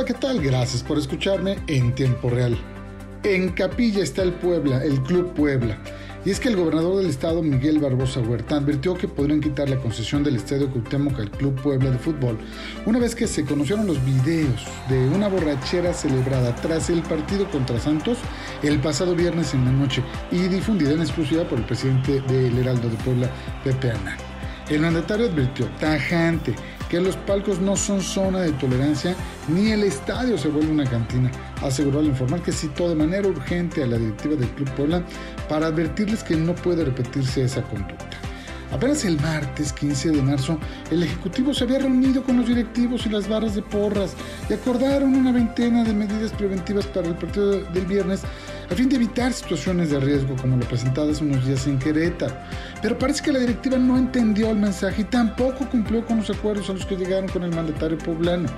Hola, ¿qué tal? Gracias por escucharme en tiempo real. En Capilla está el Puebla, el Club Puebla. Y es que el gobernador del estado, Miguel Barbosa Huerta, advirtió que podrían quitar la concesión del Estadio Cuauhtémoc al Club Puebla de Fútbol, una vez que se conocieron los videos de una borrachera celebrada tras el partido contra Santos el pasado viernes en la noche y difundida en exclusiva por el presidente del Heraldo de Puebla, Pepe Ana. El mandatario advirtió tajante que los palcos no son zona de tolerancia ni el estadio se vuelve una cantina. Aseguró al informar que citó de manera urgente a la directiva del Club Puebla para advertirles que no puede repetirse esa conducta. Apenas el martes 15 de marzo, el Ejecutivo se había reunido con los directivos y las barras de porras y acordaron una veintena de medidas preventivas para el partido del viernes a fin de evitar situaciones de riesgo como lo presentadas unos días en Querétaro. Pero parece que la directiva no entendió el mensaje y tampoco cumplió con los acuerdos a los que llegaron con el mandatario poblano.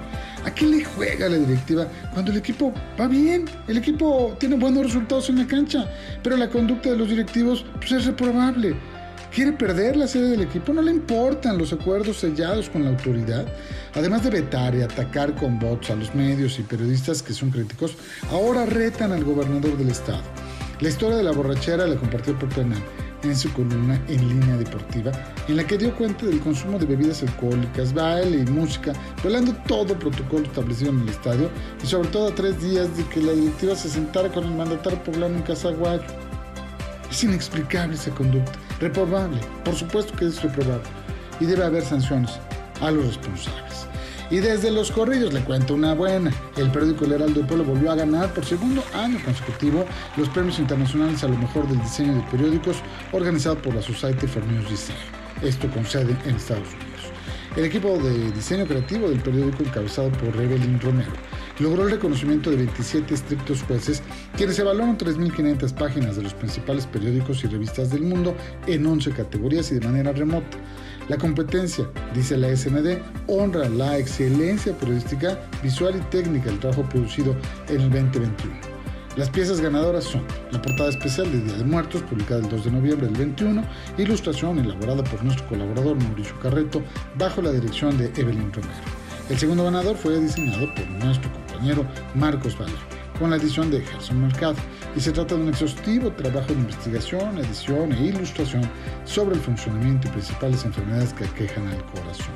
¿A qué le juega la directiva cuando el equipo va bien? El equipo tiene buenos resultados en la cancha, pero la conducta de los directivos pues, es reprobable quiere perder la sede del equipo, no le importan los acuerdos sellados con la autoridad. Además de vetar y atacar con bots a los medios y periodistas que son críticos, ahora retan al gobernador del estado. La historia de la borrachera la compartió Pepe en su columna en línea deportiva, en la que dio cuenta del consumo de bebidas alcohólicas, baile y música, violando todo protocolo establecido en el estadio y sobre todo a tres días de que la directiva se sentara con el mandatario poblano en Casaguayo. Es inexplicable esa conducta, reprobable, por supuesto que es reprobable, y debe haber sanciones a los responsables. Y desde los corridos le cuento una buena. El periódico El Heraldo del Pueblo volvió a ganar por segundo año consecutivo los premios internacionales a lo mejor del diseño de periódicos organizado por la Society for News Design. Esto con sede en Estados Unidos. El equipo de diseño creativo del periódico encabezado por Evelyn Romero logró el reconocimiento de 27 estrictos jueces, quienes evaluaron 3.500 páginas de los principales periódicos y revistas del mundo en 11 categorías y de manera remota. La competencia, dice la SND, honra la excelencia periodística, visual y técnica del trabajo producido en el 2021. Las piezas ganadoras son la portada especial de Día de Muertos, publicada el 2 de noviembre del 21, ilustración elaborada por nuestro colaborador Mauricio Carreto, bajo la dirección de Evelyn Romero. El segundo ganador fue diseñado por nuestro compañero Marcos Valle, con la edición de Gerson Mercado, y se trata de un exhaustivo trabajo de investigación, edición e ilustración sobre el funcionamiento y principales enfermedades que aquejan al corazón.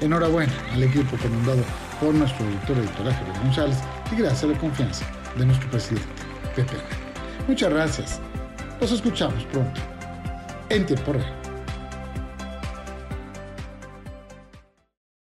Enhorabuena al equipo comandado por nuestro director editorial Javier González y gracias a la confianza de nuestro presidente, Pepe. Muchas gracias. Nos escuchamos pronto en tiempo real.